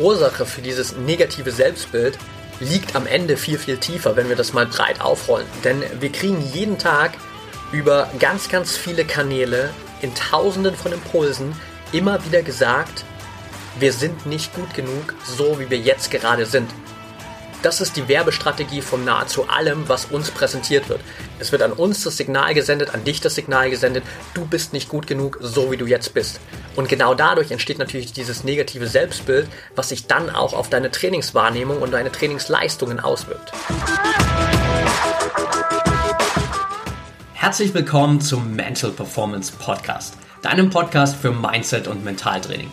Ursache für dieses negative Selbstbild liegt am Ende viel, viel tiefer, wenn wir das mal breit aufrollen. Denn wir kriegen jeden Tag über ganz, ganz viele Kanäle in tausenden von Impulsen immer wieder gesagt, wir sind nicht gut genug, so wie wir jetzt gerade sind. Das ist die Werbestrategie von nahezu allem, was uns präsentiert wird. Es wird an uns das Signal gesendet, an dich das Signal gesendet, du bist nicht gut genug, so wie du jetzt bist. Und genau dadurch entsteht natürlich dieses negative Selbstbild, was sich dann auch auf deine Trainingswahrnehmung und deine Trainingsleistungen auswirkt. Herzlich willkommen zum Mental Performance Podcast, deinem Podcast für Mindset und Mentaltraining.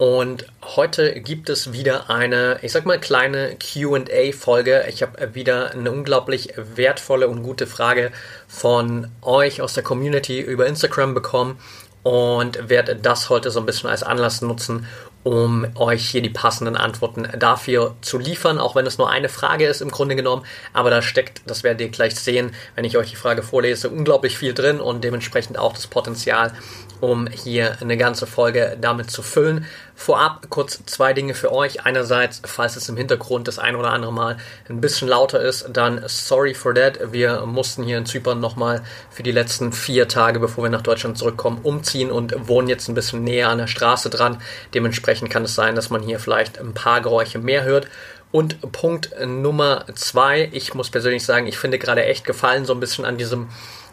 und heute gibt es wieder eine, ich sag mal, kleine QA-Folge. Ich habe wieder eine unglaublich wertvolle und gute Frage von euch aus der Community über Instagram bekommen und werde das heute so ein bisschen als Anlass nutzen, um euch hier die passenden Antworten dafür zu liefern, auch wenn es nur eine Frage ist im Grunde genommen. Aber da steckt, das werdet ihr gleich sehen, wenn ich euch die Frage vorlese, unglaublich viel drin und dementsprechend auch das Potenzial, um hier eine ganze Folge damit zu füllen. Vorab kurz zwei Dinge für euch. Einerseits, falls es im Hintergrund das ein oder andere Mal ein bisschen lauter ist, dann sorry for that. Wir mussten hier in Zypern nochmal für die letzten vier Tage, bevor wir nach Deutschland zurückkommen, umziehen und wohnen jetzt ein bisschen näher an der Straße dran. Dementsprechend kann es sein, dass man hier vielleicht ein paar Geräusche mehr hört. Und Punkt Nummer zwei, ich muss persönlich sagen, ich finde gerade echt gefallen so ein bisschen an diesem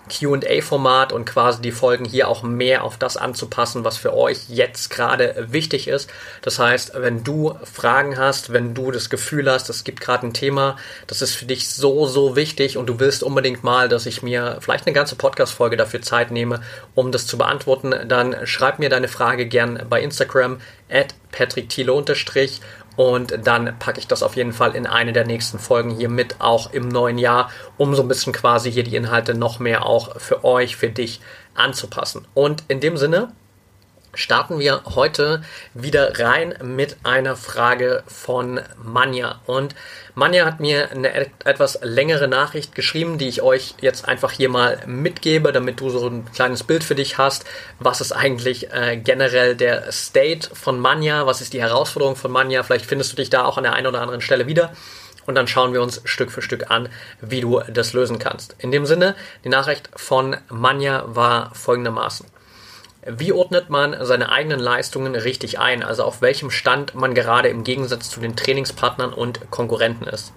QA-Format und quasi die Folgen hier auch mehr auf das anzupassen, was für euch jetzt gerade wichtig ist. Das heißt, wenn du Fragen hast, wenn du das Gefühl hast, es gibt gerade ein Thema, das ist für dich so, so wichtig und du willst unbedingt mal, dass ich mir vielleicht eine ganze Podcast-Folge dafür Zeit nehme, um das zu beantworten, dann schreib mir deine Frage gern bei Instagram at Patrick unterstrich und dann packe ich das auf jeden Fall in eine der nächsten Folgen hier mit, auch im neuen Jahr, um so ein bisschen quasi hier die Inhalte noch mehr auch für euch, für dich anzupassen. Und in dem Sinne, starten wir heute wieder rein mit einer Frage von Manja. Und Manja hat mir eine etwas längere Nachricht geschrieben, die ich euch jetzt einfach hier mal mitgebe, damit du so ein kleines Bild für dich hast. Was ist eigentlich äh, generell der State von Manja? Was ist die Herausforderung von Manja? Vielleicht findest du dich da auch an der einen oder anderen Stelle wieder. Und dann schauen wir uns Stück für Stück an, wie du das lösen kannst. In dem Sinne, die Nachricht von Manja war folgendermaßen. Wie ordnet man seine eigenen Leistungen richtig ein, also auf welchem Stand man gerade im Gegensatz zu den Trainingspartnern und Konkurrenten ist?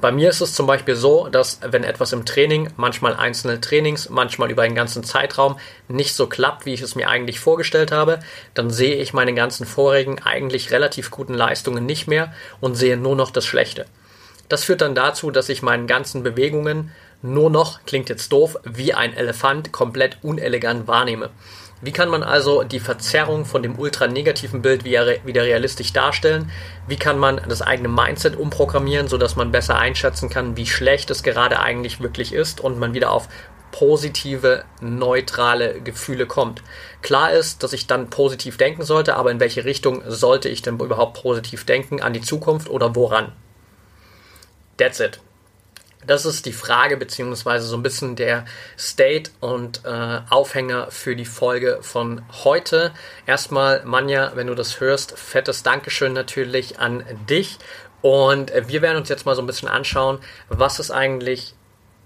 Bei mir ist es zum Beispiel so, dass wenn etwas im Training, manchmal einzelne Trainings, manchmal über einen ganzen Zeitraum nicht so klappt, wie ich es mir eigentlich vorgestellt habe, dann sehe ich meine ganzen vorigen eigentlich relativ guten Leistungen nicht mehr und sehe nur noch das Schlechte. Das führt dann dazu, dass ich meinen ganzen Bewegungen nur noch, klingt jetzt doof, wie ein Elefant komplett unelegant wahrnehme. Wie kann man also die Verzerrung von dem ultra negativen Bild wieder realistisch darstellen? Wie kann man das eigene Mindset umprogrammieren, sodass man besser einschätzen kann, wie schlecht es gerade eigentlich wirklich ist und man wieder auf positive, neutrale Gefühle kommt. Klar ist, dass ich dann positiv denken sollte, aber in welche Richtung sollte ich denn überhaupt positiv denken? An die Zukunft oder woran? That's it. Das ist die Frage beziehungsweise so ein bisschen der State und äh, Aufhänger für die Folge von heute. Erstmal, Manja, wenn du das hörst, fettes Dankeschön natürlich an dich. Und wir werden uns jetzt mal so ein bisschen anschauen, was ist eigentlich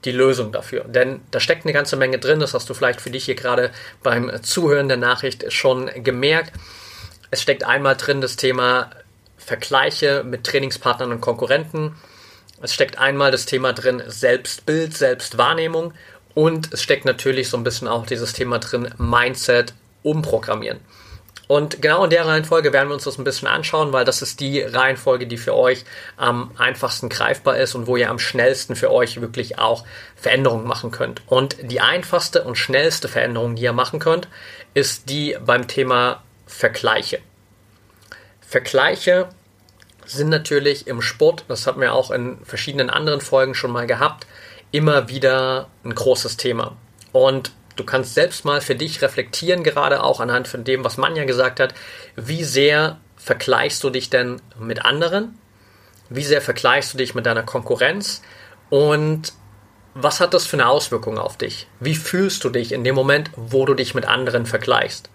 die Lösung dafür. Denn da steckt eine ganze Menge drin, das hast du vielleicht für dich hier gerade beim Zuhören der Nachricht schon gemerkt. Es steckt einmal drin das Thema Vergleiche mit Trainingspartnern und Konkurrenten es steckt einmal das Thema drin Selbstbild, Selbstwahrnehmung und es steckt natürlich so ein bisschen auch dieses Thema drin Mindset umprogrammieren. Und genau in der Reihenfolge werden wir uns das ein bisschen anschauen, weil das ist die Reihenfolge, die für euch am einfachsten greifbar ist und wo ihr am schnellsten für euch wirklich auch Veränderungen machen könnt. Und die einfachste und schnellste Veränderung, die ihr machen könnt, ist die beim Thema Vergleiche. Vergleiche sind natürlich im Sport, das hatten wir auch in verschiedenen anderen Folgen schon mal gehabt, immer wieder ein großes Thema. Und du kannst selbst mal für dich reflektieren, gerade auch anhand von dem, was Manja gesagt hat, wie sehr vergleichst du dich denn mit anderen? Wie sehr vergleichst du dich mit deiner Konkurrenz? Und was hat das für eine Auswirkung auf dich? Wie fühlst du dich in dem Moment, wo du dich mit anderen vergleichst?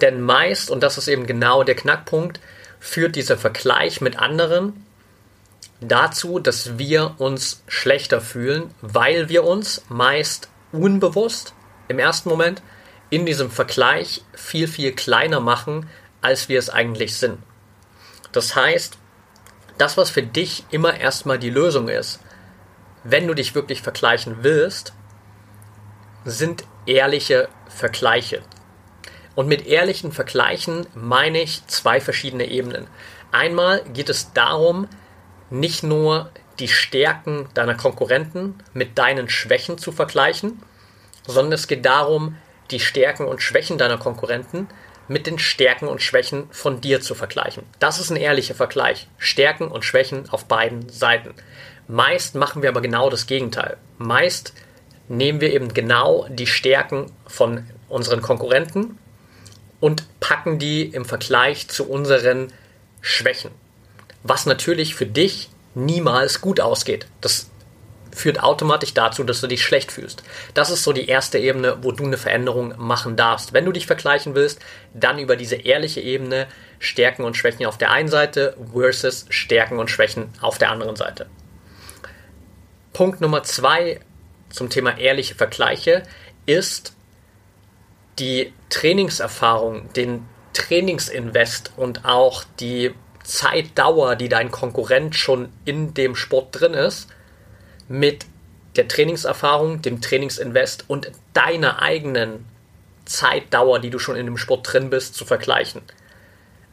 Denn meist, und das ist eben genau der Knackpunkt, führt dieser Vergleich mit anderen dazu, dass wir uns schlechter fühlen, weil wir uns meist unbewusst im ersten Moment in diesem Vergleich viel, viel kleiner machen, als wir es eigentlich sind. Das heißt, das, was für dich immer erstmal die Lösung ist, wenn du dich wirklich vergleichen willst, sind ehrliche Vergleiche. Und mit ehrlichen Vergleichen meine ich zwei verschiedene Ebenen. Einmal geht es darum, nicht nur die Stärken deiner Konkurrenten mit deinen Schwächen zu vergleichen, sondern es geht darum, die Stärken und Schwächen deiner Konkurrenten mit den Stärken und Schwächen von dir zu vergleichen. Das ist ein ehrlicher Vergleich. Stärken und Schwächen auf beiden Seiten. Meist machen wir aber genau das Gegenteil. Meist nehmen wir eben genau die Stärken von unseren Konkurrenten und packen die im Vergleich zu unseren Schwächen. Was natürlich für dich niemals gut ausgeht. Das führt automatisch dazu, dass du dich schlecht fühlst. Das ist so die erste Ebene, wo du eine Veränderung machen darfst. Wenn du dich vergleichen willst, dann über diese ehrliche Ebene Stärken und Schwächen auf der einen Seite versus Stärken und Schwächen auf der anderen Seite. Punkt Nummer zwei zum Thema ehrliche Vergleiche ist, die Trainingserfahrung, den Trainingsinvest und auch die Zeitdauer, die dein Konkurrent schon in dem Sport drin ist, mit der Trainingserfahrung, dem Trainingsinvest und deiner eigenen Zeitdauer, die du schon in dem Sport drin bist, zu vergleichen.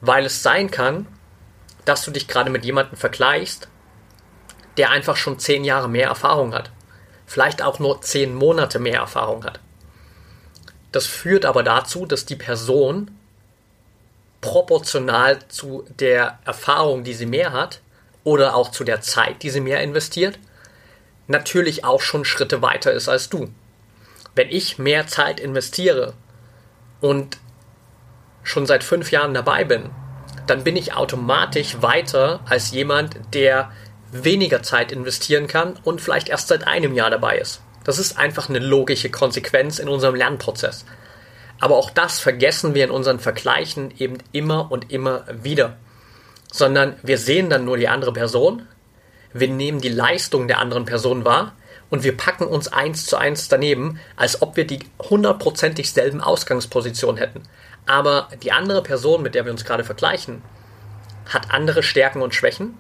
Weil es sein kann, dass du dich gerade mit jemandem vergleichst, der einfach schon zehn Jahre mehr Erfahrung hat. Vielleicht auch nur zehn Monate mehr Erfahrung hat. Das führt aber dazu, dass die Person proportional zu der Erfahrung, die sie mehr hat, oder auch zu der Zeit, die sie mehr investiert, natürlich auch schon Schritte weiter ist als du. Wenn ich mehr Zeit investiere und schon seit fünf Jahren dabei bin, dann bin ich automatisch weiter als jemand, der weniger Zeit investieren kann und vielleicht erst seit einem Jahr dabei ist. Das ist einfach eine logische Konsequenz in unserem Lernprozess. Aber auch das vergessen wir in unseren Vergleichen eben immer und immer wieder. Sondern wir sehen dann nur die andere Person, wir nehmen die Leistung der anderen Person wahr und wir packen uns eins zu eins daneben, als ob wir die hundertprozentig selben Ausgangsposition hätten. Aber die andere Person, mit der wir uns gerade vergleichen, hat andere Stärken und Schwächen,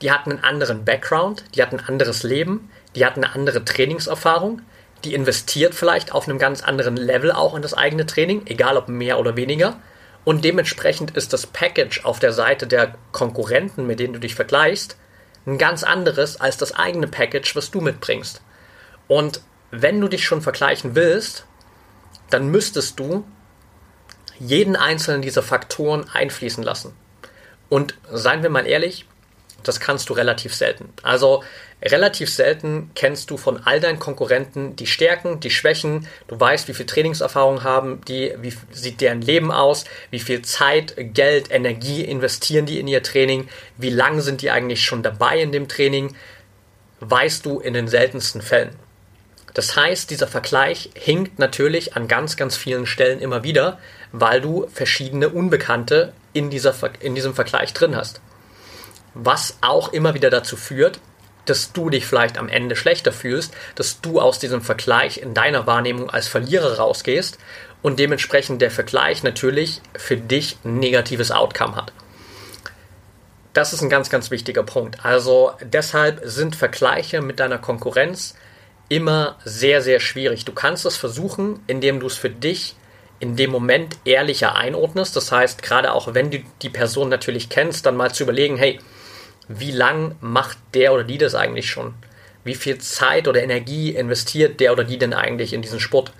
die hat einen anderen Background, die hat ein anderes Leben, die hat eine andere Trainingserfahrung, die investiert vielleicht auf einem ganz anderen Level auch in das eigene Training, egal ob mehr oder weniger. Und dementsprechend ist das Package auf der Seite der Konkurrenten, mit denen du dich vergleichst, ein ganz anderes als das eigene Package, was du mitbringst. Und wenn du dich schon vergleichen willst, dann müsstest du jeden einzelnen dieser Faktoren einfließen lassen. Und seien wir mal ehrlich, das kannst du relativ selten. Also relativ selten kennst du von all deinen Konkurrenten die Stärken, die Schwächen. Du weißt, wie viel Trainingserfahrung haben die, wie sieht deren Leben aus, wie viel Zeit, Geld, Energie investieren die in ihr Training, wie lang sind die eigentlich schon dabei in dem Training, weißt du in den seltensten Fällen. Das heißt, dieser Vergleich hinkt natürlich an ganz, ganz vielen Stellen immer wieder, weil du verschiedene Unbekannte in, dieser, in diesem Vergleich drin hast was auch immer wieder dazu führt, dass du dich vielleicht am Ende schlechter fühlst, dass du aus diesem Vergleich in deiner Wahrnehmung als Verlierer rausgehst und dementsprechend der Vergleich natürlich für dich ein negatives Outcome hat. Das ist ein ganz, ganz wichtiger Punkt. Also deshalb sind Vergleiche mit deiner Konkurrenz immer sehr, sehr schwierig. Du kannst es versuchen, indem du es für dich in dem Moment ehrlicher einordnest. Das heißt, gerade auch wenn du die Person natürlich kennst, dann mal zu überlegen, hey, wie lang macht der oder die das eigentlich schon? Wie viel Zeit oder Energie investiert der oder die denn eigentlich in diesen Sport?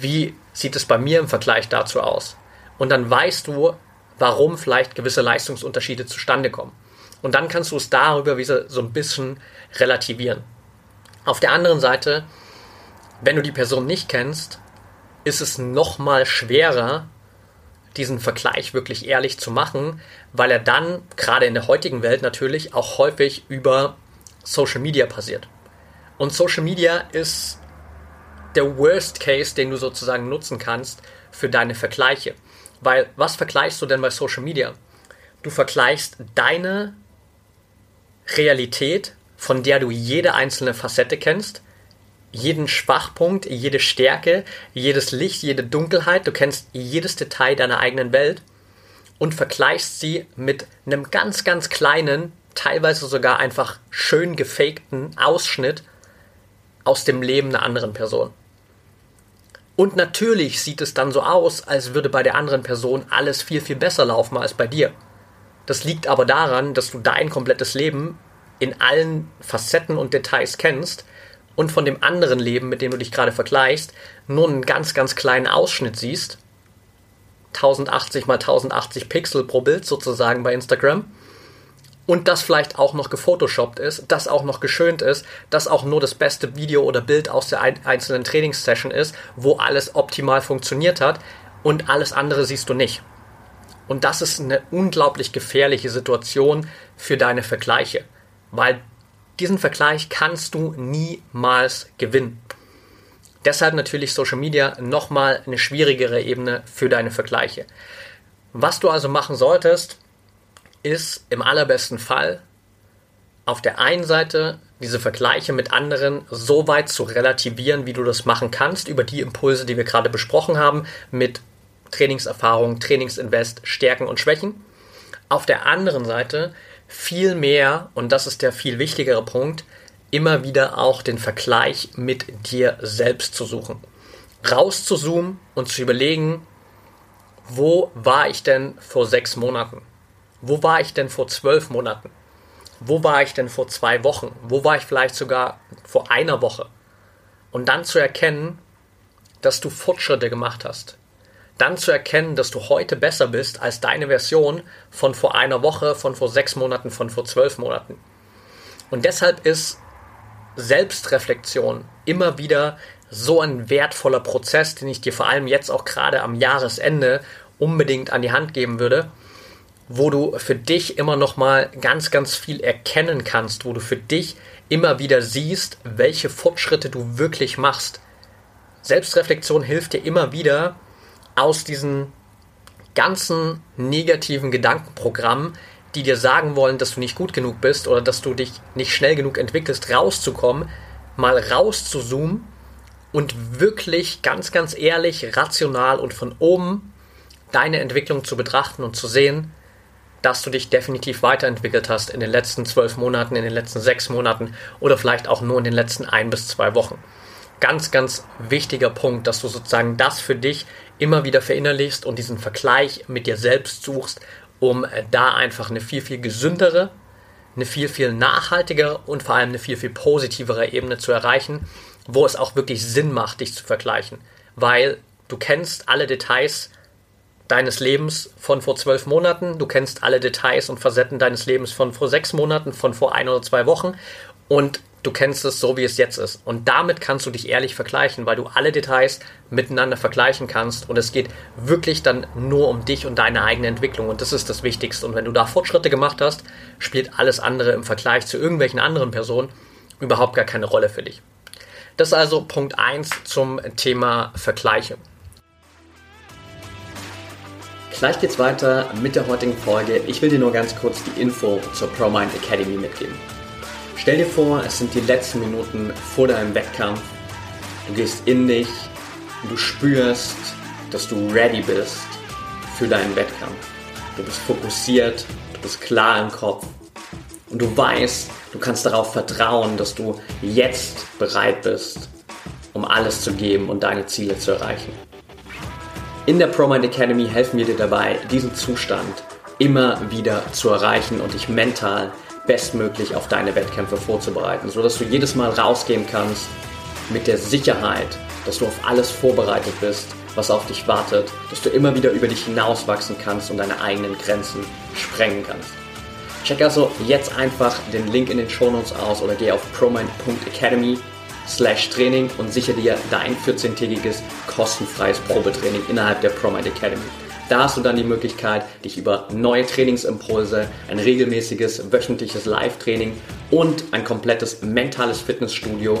Wie sieht es bei mir im Vergleich dazu aus? Und dann weißt du, warum vielleicht gewisse Leistungsunterschiede zustande kommen. Und dann kannst du es darüber wieder so ein bisschen relativieren. Auf der anderen Seite, wenn du die Person nicht kennst, ist es noch mal schwerer, diesen Vergleich wirklich ehrlich zu machen, weil er dann, gerade in der heutigen Welt natürlich, auch häufig über Social Media passiert. Und Social Media ist der Worst Case, den du sozusagen nutzen kannst für deine Vergleiche. Weil was vergleichst du denn bei Social Media? Du vergleichst deine Realität, von der du jede einzelne Facette kennst, jeden Schwachpunkt, jede Stärke, jedes Licht, jede Dunkelheit, du kennst jedes Detail deiner eigenen Welt und vergleichst sie mit einem ganz, ganz kleinen, teilweise sogar einfach schön gefakten Ausschnitt aus dem Leben einer anderen Person. Und natürlich sieht es dann so aus, als würde bei der anderen Person alles viel, viel besser laufen als bei dir. Das liegt aber daran, dass du dein komplettes Leben in allen Facetten und Details kennst und von dem anderen Leben, mit dem du dich gerade vergleichst, nur einen ganz, ganz kleinen Ausschnitt siehst. 1080 mal 1080 Pixel pro Bild sozusagen bei Instagram und das vielleicht auch noch gefotoshoppt ist, das auch noch geschönt ist, das auch nur das beste Video oder Bild aus der einzelnen Trainingssession ist, wo alles optimal funktioniert hat und alles andere siehst du nicht. Und das ist eine unglaublich gefährliche Situation für deine Vergleiche, weil diesen Vergleich kannst du niemals gewinnen. Deshalb natürlich Social Media nochmal eine schwierigere Ebene für deine Vergleiche. Was du also machen solltest, ist im allerbesten Fall auf der einen Seite diese Vergleiche mit anderen so weit zu relativieren, wie du das machen kannst, über die Impulse, die wir gerade besprochen haben, mit Trainingserfahrung, Trainingsinvest, Stärken und Schwächen. Auf der anderen Seite viel mehr, und das ist der viel wichtigere Punkt, immer wieder auch den Vergleich mit dir selbst zu suchen. Rauszuzoomen und zu überlegen, wo war ich denn vor sechs Monaten? Wo war ich denn vor zwölf Monaten? Wo war ich denn vor zwei Wochen? Wo war ich vielleicht sogar vor einer Woche? Und dann zu erkennen, dass du Fortschritte gemacht hast. Dann zu erkennen, dass du heute besser bist als deine Version von vor einer Woche, von vor sechs Monaten, von vor zwölf Monaten. Und deshalb ist Selbstreflexion immer wieder so ein wertvoller Prozess, den ich dir vor allem jetzt auch gerade am Jahresende unbedingt an die Hand geben würde, wo du für dich immer noch mal ganz, ganz viel erkennen kannst, wo du für dich immer wieder siehst, welche Fortschritte du wirklich machst. Selbstreflexion hilft dir immer wieder aus diesen ganzen negativen Gedankenprogrammen, die dir sagen wollen, dass du nicht gut genug bist oder dass du dich nicht schnell genug entwickelst, rauszukommen, mal rauszuzoomen und wirklich ganz, ganz ehrlich, rational und von oben deine Entwicklung zu betrachten und zu sehen, dass du dich definitiv weiterentwickelt hast in den letzten zwölf Monaten, in den letzten sechs Monaten oder vielleicht auch nur in den letzten ein bis zwei Wochen. Ganz, ganz wichtiger Punkt, dass du sozusagen das für dich immer wieder verinnerlichst und diesen Vergleich mit dir selbst suchst, um da einfach eine viel, viel gesündere, eine viel, viel nachhaltigere und vor allem eine viel, viel positivere Ebene zu erreichen, wo es auch wirklich Sinn macht, dich zu vergleichen. Weil du kennst alle Details deines Lebens von vor zwölf Monaten. Du kennst alle Details und Facetten deines Lebens von vor sechs Monaten, von vor ein oder zwei Wochen. Und du kennst es so, wie es jetzt ist. Und damit kannst du dich ehrlich vergleichen, weil du alle Details miteinander vergleichen kannst. Und es geht wirklich dann nur um dich und deine eigene Entwicklung. Und das ist das Wichtigste. Und wenn du da Fortschritte gemacht hast, spielt alles andere im Vergleich zu irgendwelchen anderen Personen überhaupt gar keine Rolle für dich. Das ist also Punkt 1 zum Thema Vergleiche. Gleich geht's weiter mit der heutigen Folge. Ich will dir nur ganz kurz die Info zur ProMind Academy mitgeben. Stell dir vor, es sind die letzten Minuten vor deinem Wettkampf. Du gehst in dich, du spürst, dass du ready bist für deinen Wettkampf. Du bist fokussiert, du bist klar im Kopf und du weißt, du kannst darauf vertrauen, dass du jetzt bereit bist, um alles zu geben und deine Ziele zu erreichen. In der ProMind Academy helfen wir dir dabei, diesen Zustand immer wieder zu erreichen und dich mental bestmöglich auf deine Wettkämpfe vorzubereiten, sodass du jedes Mal rausgehen kannst mit der Sicherheit, dass du auf alles vorbereitet bist was auf dich wartet, dass du immer wieder über dich hinauswachsen kannst und deine eigenen Grenzen sprengen kannst. Check also jetzt einfach den Link in den Shownotes aus oder geh auf promind.academy slash Training und sichere dir dein 14-tägiges kostenfreies Probetraining innerhalb der ProMind Academy. Da hast du dann die Möglichkeit, dich über neue Trainingsimpulse, ein regelmäßiges wöchentliches Live-Training und ein komplettes mentales Fitnessstudio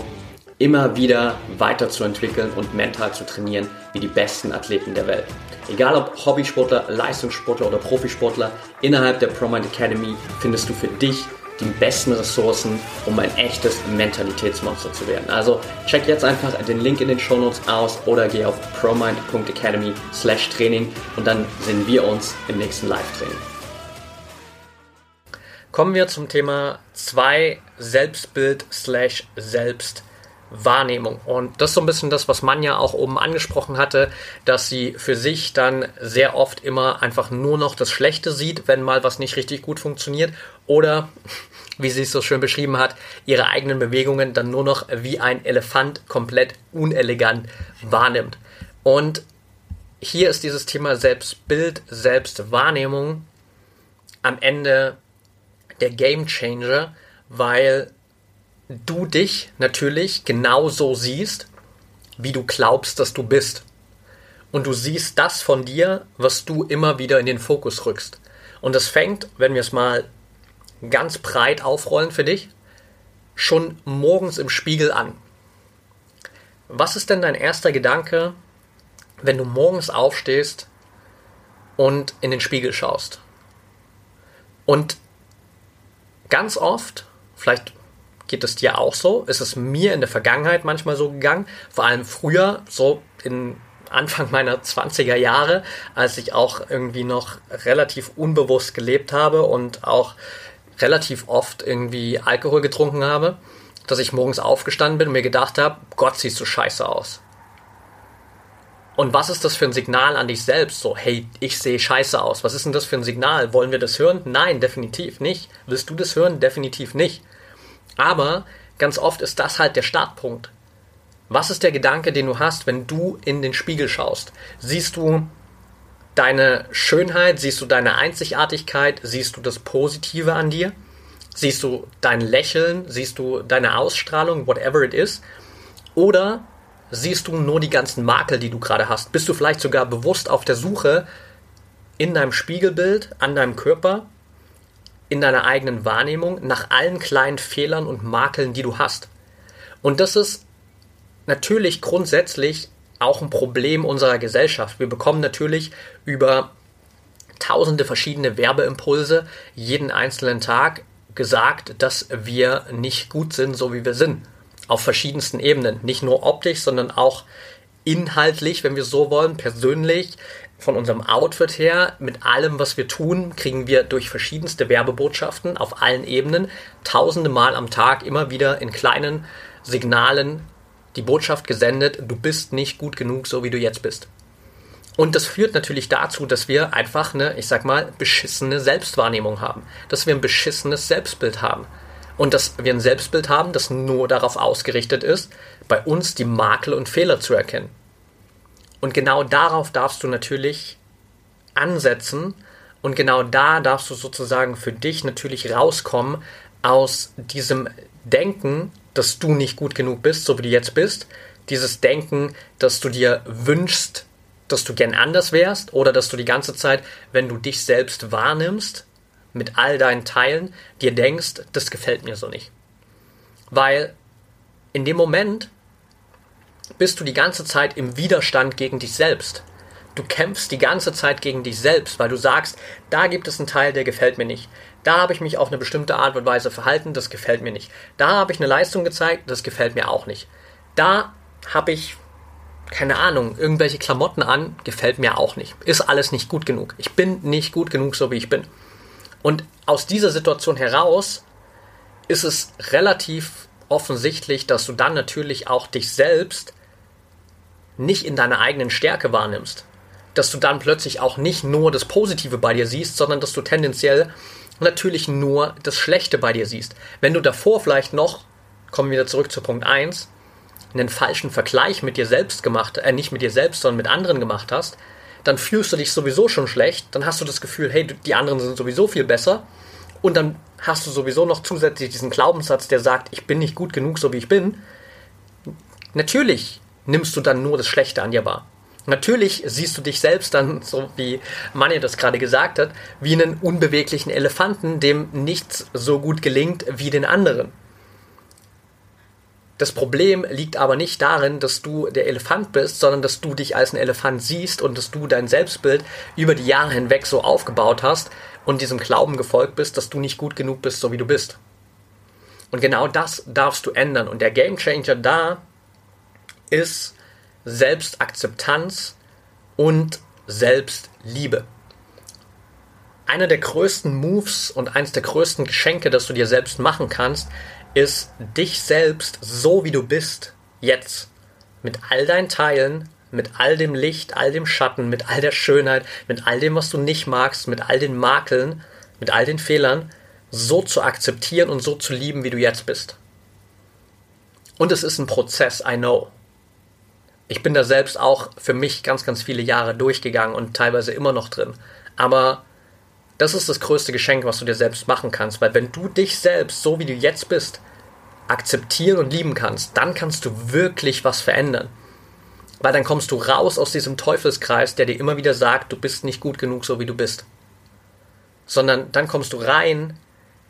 immer wieder weiterzuentwickeln und mental zu trainieren wie die besten Athleten der Welt. Egal ob Hobbysportler, Leistungssportler oder Profisportler, innerhalb der ProMind Academy findest du für dich die besten Ressourcen, um ein echtes Mentalitätsmonster zu werden. Also check jetzt einfach den Link in den Shownotes aus oder geh auf promind.academy slash Training und dann sehen wir uns im nächsten Live-Training. Kommen wir zum Thema 2 Selbstbild slash Selbst Wahrnehmung. Und das ist so ein bisschen das, was Manja auch oben angesprochen hatte, dass sie für sich dann sehr oft immer einfach nur noch das Schlechte sieht, wenn mal was nicht richtig gut funktioniert. Oder, wie sie es so schön beschrieben hat, ihre eigenen Bewegungen dann nur noch wie ein Elefant komplett unelegant wahrnimmt. Und hier ist dieses Thema Selbstbild, Selbstwahrnehmung am Ende der Game Changer, weil du dich natürlich genauso siehst, wie du glaubst, dass du bist. Und du siehst das von dir, was du immer wieder in den Fokus rückst. Und das fängt, wenn wir es mal ganz breit aufrollen für dich, schon morgens im Spiegel an. Was ist denn dein erster Gedanke, wenn du morgens aufstehst und in den Spiegel schaust? Und ganz oft, vielleicht Geht es dir auch so? Ist es mir in der Vergangenheit manchmal so gegangen? Vor allem früher, so in Anfang meiner 20er Jahre, als ich auch irgendwie noch relativ unbewusst gelebt habe und auch relativ oft irgendwie Alkohol getrunken habe, dass ich morgens aufgestanden bin und mir gedacht habe, Gott, siehst du scheiße aus. Und was ist das für ein Signal an dich selbst? So, hey, ich sehe scheiße aus. Was ist denn das für ein Signal? Wollen wir das hören? Nein, definitiv nicht. Willst du das hören? Definitiv nicht. Aber ganz oft ist das halt der Startpunkt. Was ist der Gedanke, den du hast, wenn du in den Spiegel schaust? Siehst du deine Schönheit, siehst du deine Einzigartigkeit, siehst du das Positive an dir? Siehst du dein Lächeln, siehst du deine Ausstrahlung, whatever it is? Oder siehst du nur die ganzen Makel, die du gerade hast? Bist du vielleicht sogar bewusst auf der Suche in deinem Spiegelbild, an deinem Körper in deiner eigenen Wahrnehmung nach allen kleinen Fehlern und Makeln, die du hast. Und das ist natürlich grundsätzlich auch ein Problem unserer Gesellschaft. Wir bekommen natürlich über tausende verschiedene Werbeimpulse jeden einzelnen Tag gesagt, dass wir nicht gut sind, so wie wir sind. Auf verschiedensten Ebenen. Nicht nur optisch, sondern auch inhaltlich, wenn wir so wollen, persönlich, von unserem Outfit her, mit allem, was wir tun, kriegen wir durch verschiedenste Werbebotschaften auf allen Ebenen tausende Mal am Tag immer wieder in kleinen Signalen die Botschaft gesendet, du bist nicht gut genug, so wie du jetzt bist. Und das führt natürlich dazu, dass wir einfach eine, ich sag mal, beschissene Selbstwahrnehmung haben. Dass wir ein beschissenes Selbstbild haben. Und dass wir ein Selbstbild haben, das nur darauf ausgerichtet ist, bei uns die Makel und Fehler zu erkennen. Und genau darauf darfst du natürlich ansetzen und genau da darfst du sozusagen für dich natürlich rauskommen aus diesem Denken, dass du nicht gut genug bist, so wie du jetzt bist. Dieses Denken, dass du dir wünschst, dass du gern anders wärst oder dass du die ganze Zeit, wenn du dich selbst wahrnimmst, mit all deinen Teilen, dir denkst, das gefällt mir so nicht. Weil in dem Moment, bist du die ganze Zeit im Widerstand gegen dich selbst. Du kämpfst die ganze Zeit gegen dich selbst, weil du sagst, da gibt es einen Teil, der gefällt mir nicht. Da habe ich mich auf eine bestimmte Art und Weise verhalten, das gefällt mir nicht. Da habe ich eine Leistung gezeigt, das gefällt mir auch nicht. Da habe ich, keine Ahnung, irgendwelche Klamotten an, gefällt mir auch nicht. Ist alles nicht gut genug. Ich bin nicht gut genug, so wie ich bin. Und aus dieser Situation heraus ist es relativ offensichtlich, dass du dann natürlich auch dich selbst nicht in deiner eigenen Stärke wahrnimmst. Dass du dann plötzlich auch nicht nur das Positive bei dir siehst, sondern dass du tendenziell natürlich nur das Schlechte bei dir siehst. Wenn du davor vielleicht noch, kommen wir wieder zurück zu Punkt 1, einen falschen Vergleich mit dir selbst gemacht, äh, nicht mit dir selbst, sondern mit anderen gemacht hast, dann fühlst du dich sowieso schon schlecht, dann hast du das Gefühl, hey, die anderen sind sowieso viel besser und dann hast du sowieso noch zusätzlich diesen Glaubenssatz, der sagt, ich bin nicht gut genug, so wie ich bin. Natürlich nimmst du dann nur das Schlechte an dir wahr. Natürlich siehst du dich selbst dann, so wie Manja das gerade gesagt hat, wie einen unbeweglichen Elefanten, dem nichts so gut gelingt wie den anderen. Das Problem liegt aber nicht darin, dass du der Elefant bist, sondern dass du dich als ein Elefant siehst und dass du dein Selbstbild über die Jahre hinweg so aufgebaut hast und diesem Glauben gefolgt bist, dass du nicht gut genug bist, so wie du bist. Und genau das darfst du ändern. Und der Gamechanger da ist Selbstakzeptanz und Selbstliebe. Einer der größten Moves und eines der größten Geschenke, das du dir selbst machen kannst, ist dich selbst so wie du bist, jetzt, mit all deinen Teilen, mit all dem Licht, all dem Schatten, mit all der Schönheit, mit all dem, was du nicht magst, mit all den Makeln, mit all den Fehlern, so zu akzeptieren und so zu lieben, wie du jetzt bist. Und es ist ein Prozess, I know ich bin da selbst auch für mich ganz, ganz viele Jahre durchgegangen und teilweise immer noch drin. Aber das ist das größte Geschenk, was du dir selbst machen kannst, weil wenn du dich selbst, so wie du jetzt bist, akzeptieren und lieben kannst, dann kannst du wirklich was verändern. Weil dann kommst du raus aus diesem Teufelskreis, der dir immer wieder sagt, du bist nicht gut genug, so wie du bist. Sondern dann kommst du rein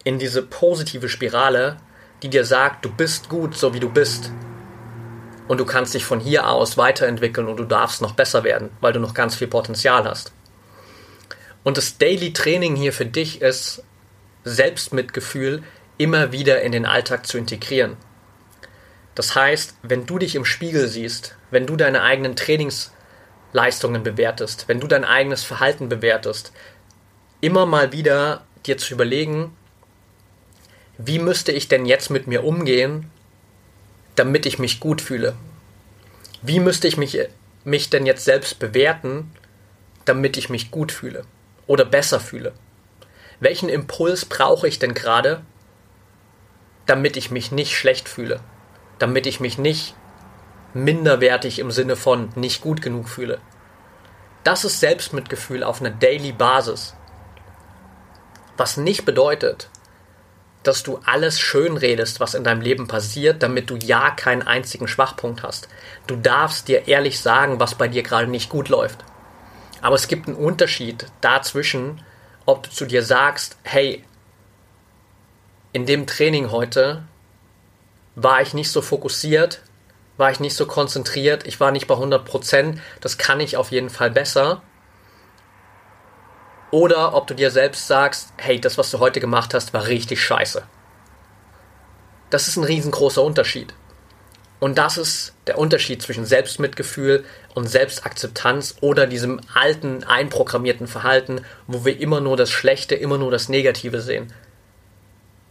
in diese positive Spirale, die dir sagt, du bist gut, so wie du bist und du kannst dich von hier aus weiterentwickeln und du darfst noch besser werden, weil du noch ganz viel Potenzial hast. Und das Daily Training hier für dich ist, Selbstmitgefühl immer wieder in den Alltag zu integrieren. Das heißt, wenn du dich im Spiegel siehst, wenn du deine eigenen Trainingsleistungen bewertest, wenn du dein eigenes Verhalten bewertest, immer mal wieder dir zu überlegen, wie müsste ich denn jetzt mit mir umgehen, damit ich mich gut fühle? Wie müsste ich mich, mich denn jetzt selbst bewerten, damit ich mich gut fühle oder besser fühle? Welchen Impuls brauche ich denn gerade, damit ich mich nicht schlecht fühle? Damit ich mich nicht minderwertig im Sinne von nicht gut genug fühle? Das ist Selbstmitgefühl auf einer Daily Basis. Was nicht bedeutet, dass du alles schön redest, was in deinem Leben passiert, damit du ja keinen einzigen Schwachpunkt hast. Du darfst dir ehrlich sagen, was bei dir gerade nicht gut läuft. Aber es gibt einen Unterschied dazwischen, ob du zu dir sagst, hey, in dem Training heute war ich nicht so fokussiert, war ich nicht so konzentriert, ich war nicht bei 100 Prozent, das kann ich auf jeden Fall besser oder ob du dir selbst sagst, hey, das, was du heute gemacht hast, war richtig scheiße. Das ist ein riesengroßer Unterschied. Und das ist der Unterschied zwischen Selbstmitgefühl und Selbstakzeptanz oder diesem alten, einprogrammierten Verhalten, wo wir immer nur das Schlechte, immer nur das Negative sehen.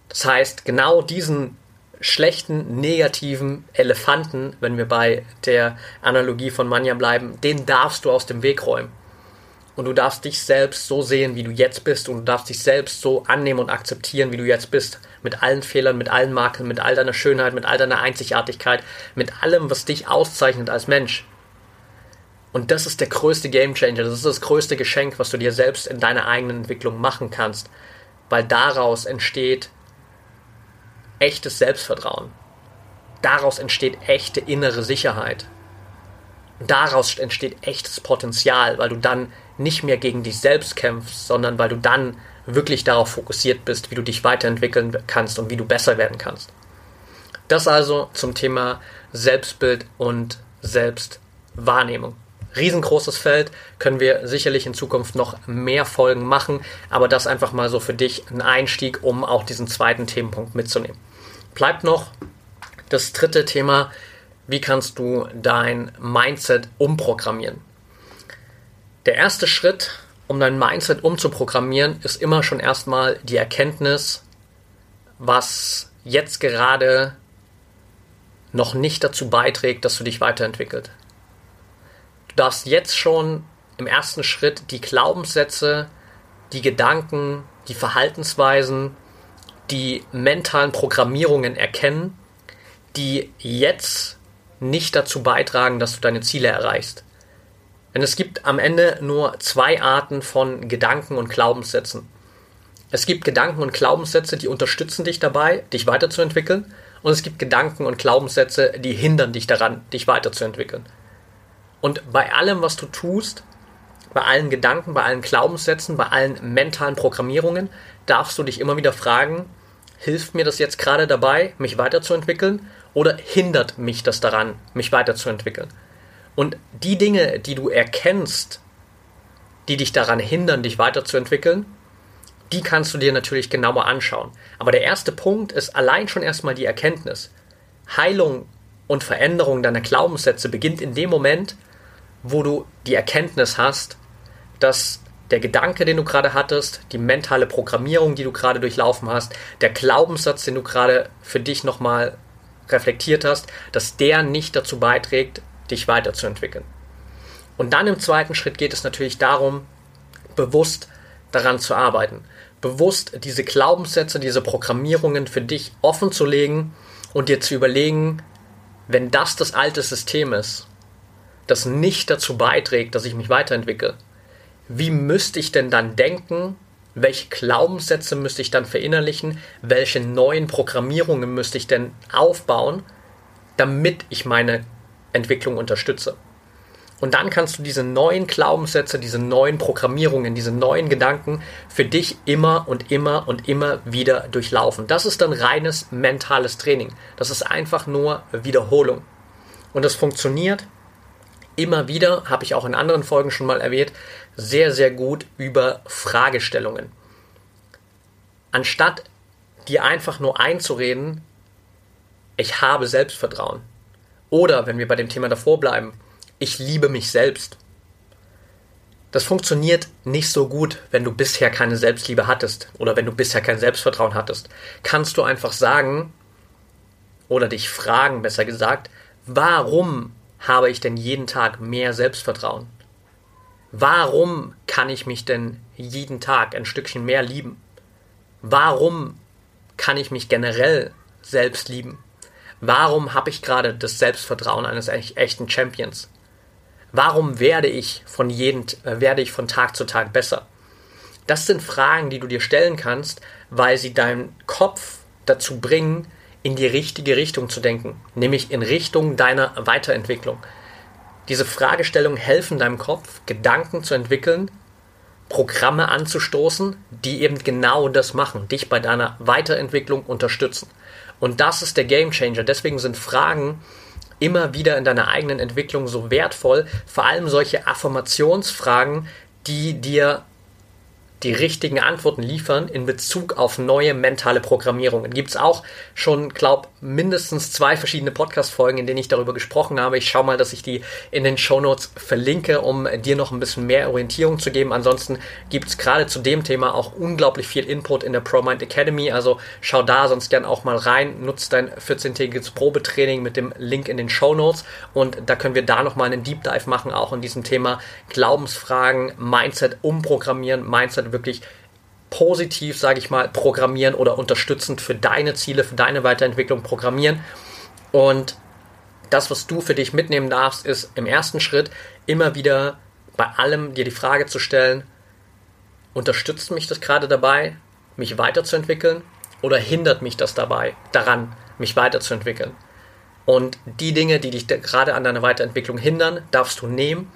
Das heißt, genau diesen schlechten, negativen Elefanten, wenn wir bei der Analogie von Manja bleiben, den darfst du aus dem Weg räumen. Und du darfst dich selbst so sehen, wie du jetzt bist. Und du darfst dich selbst so annehmen und akzeptieren, wie du jetzt bist. Mit allen Fehlern, mit allen Makeln, mit all deiner Schönheit, mit all deiner Einzigartigkeit, mit allem, was dich auszeichnet als Mensch. Und das ist der größte Gamechanger. Das ist das größte Geschenk, was du dir selbst in deiner eigenen Entwicklung machen kannst. Weil daraus entsteht echtes Selbstvertrauen. Daraus entsteht echte innere Sicherheit. Daraus entsteht echtes Potenzial, weil du dann nicht mehr gegen dich selbst kämpfst, sondern weil du dann wirklich darauf fokussiert bist, wie du dich weiterentwickeln kannst und wie du besser werden kannst. Das also zum Thema Selbstbild und Selbstwahrnehmung. Riesengroßes Feld, können wir sicherlich in Zukunft noch mehr Folgen machen, aber das einfach mal so für dich ein Einstieg, um auch diesen zweiten Themenpunkt mitzunehmen. Bleibt noch das dritte Thema, wie kannst du dein Mindset umprogrammieren? Der erste Schritt, um dein Mindset umzuprogrammieren, ist immer schon erstmal die Erkenntnis, was jetzt gerade noch nicht dazu beiträgt, dass du dich weiterentwickelt. Du darfst jetzt schon im ersten Schritt die Glaubenssätze, die Gedanken, die Verhaltensweisen, die mentalen Programmierungen erkennen, die jetzt nicht dazu beitragen, dass du deine Ziele erreichst. Denn es gibt am Ende nur zwei Arten von Gedanken und Glaubenssätzen. Es gibt Gedanken und Glaubenssätze, die unterstützen dich dabei, dich weiterzuentwickeln. Und es gibt Gedanken und Glaubenssätze, die hindern dich daran, dich weiterzuentwickeln. Und bei allem, was du tust, bei allen Gedanken, bei allen Glaubenssätzen, bei allen mentalen Programmierungen, darfst du dich immer wieder fragen, hilft mir das jetzt gerade dabei, mich weiterzuentwickeln oder hindert mich das daran, mich weiterzuentwickeln? Und die Dinge, die du erkennst, die dich daran hindern, dich weiterzuentwickeln, die kannst du dir natürlich genauer anschauen. Aber der erste Punkt ist allein schon erstmal die Erkenntnis. Heilung und Veränderung deiner Glaubenssätze beginnt in dem Moment, wo du die Erkenntnis hast, dass der Gedanke, den du gerade hattest, die mentale Programmierung, die du gerade durchlaufen hast, der Glaubenssatz, den du gerade für dich nochmal reflektiert hast, dass der nicht dazu beiträgt, dich weiterzuentwickeln. Und dann im zweiten Schritt geht es natürlich darum, bewusst daran zu arbeiten, bewusst diese Glaubenssätze, diese Programmierungen für dich offen zu legen und dir zu überlegen, wenn das das alte System ist, das nicht dazu beiträgt, dass ich mich weiterentwickle, wie müsste ich denn dann denken? Welche Glaubenssätze müsste ich dann verinnerlichen? Welche neuen Programmierungen müsste ich denn aufbauen, damit ich meine Entwicklung unterstütze? Und dann kannst du diese neuen Glaubenssätze, diese neuen Programmierungen, diese neuen Gedanken für dich immer und immer und immer wieder durchlaufen. Das ist dann reines mentales Training. Das ist einfach nur Wiederholung. Und das funktioniert immer wieder, habe ich auch in anderen Folgen schon mal erwähnt, sehr, sehr gut über Fragestellungen. Anstatt dir einfach nur einzureden, ich habe Selbstvertrauen. Oder, wenn wir bei dem Thema davor bleiben, ich liebe mich selbst. Das funktioniert nicht so gut, wenn du bisher keine Selbstliebe hattest oder wenn du bisher kein Selbstvertrauen hattest. Kannst du einfach sagen oder dich fragen, besser gesagt, warum habe ich denn jeden Tag mehr Selbstvertrauen? Warum kann ich mich denn jeden Tag ein Stückchen mehr lieben? Warum kann ich mich generell selbst lieben? Warum habe ich gerade das Selbstvertrauen eines echten Champions? Warum werde ich von jedem, äh, werde ich von Tag zu Tag besser? Das sind Fragen, die du dir stellen kannst, weil sie deinen Kopf dazu bringen, in die richtige Richtung zu denken, nämlich in Richtung deiner Weiterentwicklung. Diese Fragestellungen helfen deinem Kopf, Gedanken zu entwickeln, Programme anzustoßen, die eben genau das machen, dich bei deiner Weiterentwicklung unterstützen. Und das ist der Game Changer. Deswegen sind Fragen immer wieder in deiner eigenen Entwicklung so wertvoll, vor allem solche Affirmationsfragen, die dir die richtigen Antworten liefern in Bezug auf neue mentale Programmierungen. Gibt es auch schon, glaube mindestens zwei verschiedene Podcast-Folgen, in denen ich darüber gesprochen habe. Ich schaue mal, dass ich die in den Show Notes verlinke, um dir noch ein bisschen mehr Orientierung zu geben. Ansonsten gibt es gerade zu dem Thema auch unglaublich viel Input in der ProMind Academy. Also schau da sonst gern auch mal rein. Nutz dein 14-tägiges Probetraining mit dem Link in den Show Notes und da können wir da nochmal einen Deep Dive machen, auch in diesem Thema Glaubensfragen, Mindset umprogrammieren, Mindset wirklich positiv, sage ich mal, programmieren oder unterstützend für deine Ziele, für deine Weiterentwicklung programmieren. Und das, was du für dich mitnehmen darfst, ist im ersten Schritt immer wieder bei allem dir die Frage zu stellen, unterstützt mich das gerade dabei, mich weiterzuentwickeln oder hindert mich das dabei, daran, mich weiterzuentwickeln? Und die Dinge, die dich gerade an deiner Weiterentwicklung hindern, darfst du nehmen,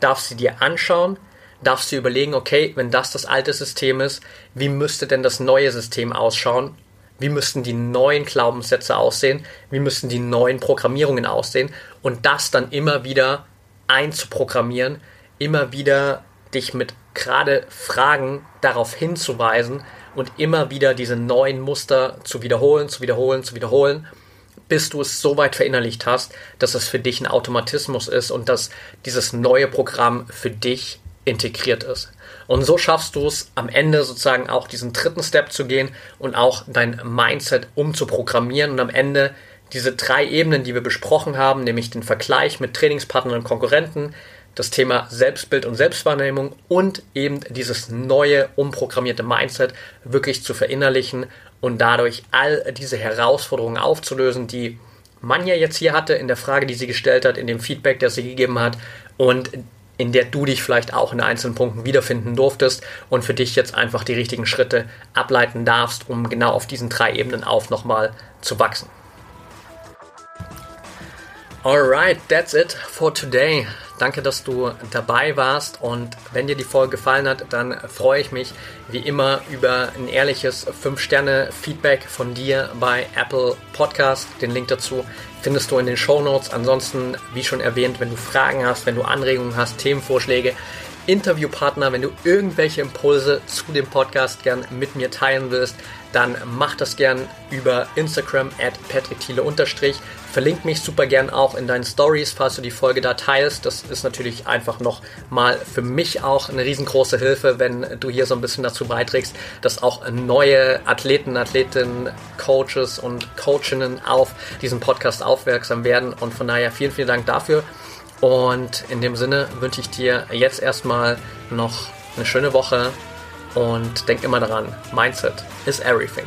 darfst sie dir anschauen, darfst du überlegen, okay, wenn das das alte System ist, wie müsste denn das neue System ausschauen? Wie müssten die neuen Glaubenssätze aussehen? Wie müssten die neuen Programmierungen aussehen? Und das dann immer wieder einzuprogrammieren, immer wieder dich mit gerade Fragen darauf hinzuweisen und immer wieder diese neuen Muster zu wiederholen, zu wiederholen, zu wiederholen, bis du es so weit verinnerlicht hast, dass es für dich ein Automatismus ist und dass dieses neue Programm für dich integriert ist. Und so schaffst du es am Ende sozusagen auch diesen dritten Step zu gehen und auch dein Mindset umzuprogrammieren und am Ende diese drei Ebenen, die wir besprochen haben, nämlich den Vergleich mit Trainingspartnern und Konkurrenten, das Thema Selbstbild und Selbstwahrnehmung und eben dieses neue, umprogrammierte Mindset wirklich zu verinnerlichen und dadurch all diese Herausforderungen aufzulösen, die Manja jetzt hier hatte, in der Frage, die sie gestellt hat, in dem Feedback, das sie gegeben hat und in der du dich vielleicht auch in einzelnen Punkten wiederfinden durftest und für dich jetzt einfach die richtigen Schritte ableiten darfst, um genau auf diesen drei Ebenen auf nochmal zu wachsen. Alright, that's it for today. Danke, dass du dabei warst und wenn dir die Folge gefallen hat, dann freue ich mich wie immer über ein ehrliches 5-Sterne-Feedback von dir bei Apple Podcast. Den Link dazu findest du in den Show Notes. Ansonsten, wie schon erwähnt, wenn du Fragen hast, wenn du Anregungen hast, Themenvorschläge, Interviewpartner, wenn du irgendwelche Impulse zu dem Podcast gern mit mir teilen willst, dann mach das gern über Instagram at patrickthiele Verlink mich super gern auch in deinen Stories, falls du die Folge da teilst. Das ist natürlich einfach noch mal für mich auch eine riesengroße Hilfe, wenn du hier so ein bisschen dazu beiträgst, dass auch neue Athleten, Athletinnen, Coaches und Coachinnen auf diesen Podcast aufmerksam werden. Und von daher vielen, vielen Dank dafür. Und in dem Sinne wünsche ich dir jetzt erstmal noch eine schöne Woche und denk immer daran, Mindset is everything.